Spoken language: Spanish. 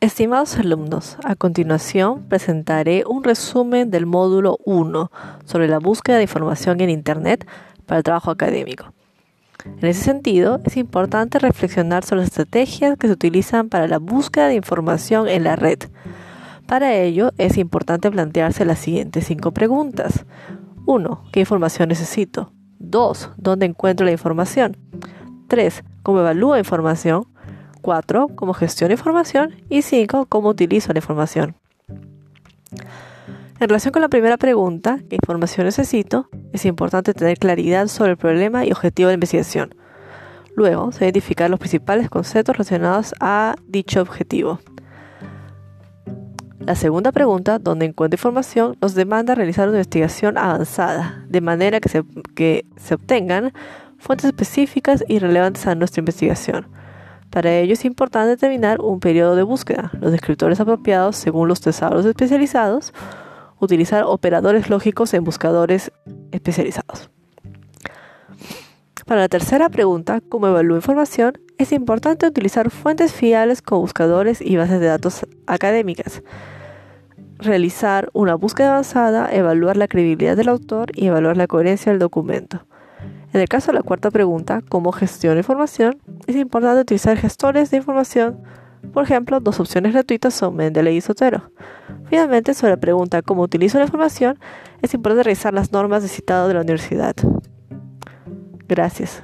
Estimados alumnos, a continuación presentaré un resumen del módulo 1 sobre la búsqueda de información en Internet para el trabajo académico. En ese sentido, es importante reflexionar sobre las estrategias que se utilizan para la búsqueda de información en la red. Para ello, es importante plantearse las siguientes cinco preguntas. 1. ¿Qué información necesito? 2. ¿Dónde encuentro la información? 3. ¿Cómo evalúo información? 4. Cómo gestiono información. Y 5. Cómo utilizo la información. En relación con la primera pregunta, ¿qué información necesito? Es importante tener claridad sobre el problema y objetivo de la investigación. Luego, se identificar los principales conceptos relacionados a dicho objetivo. La segunda pregunta, ¿dónde encuentro información?, nos demanda realizar una investigación avanzada, de manera que se, que se obtengan fuentes específicas y relevantes a nuestra investigación. Para ello es importante determinar un periodo de búsqueda, los descriptores apropiados según los tesauros especializados, utilizar operadores lógicos en buscadores especializados. Para la tercera pregunta, ¿cómo evalúo información? Es importante utilizar fuentes fiables como buscadores y bases de datos académicas. Realizar una búsqueda avanzada, evaluar la credibilidad del autor y evaluar la coherencia del documento. En el caso de la cuarta pregunta, ¿cómo gestiono información? Es importante utilizar gestores de información. Por ejemplo, dos opciones gratuitas son Mendeley y Sotero. Finalmente, sobre la pregunta ¿cómo utilizo la información? Es importante revisar las normas de citado de la universidad. Gracias.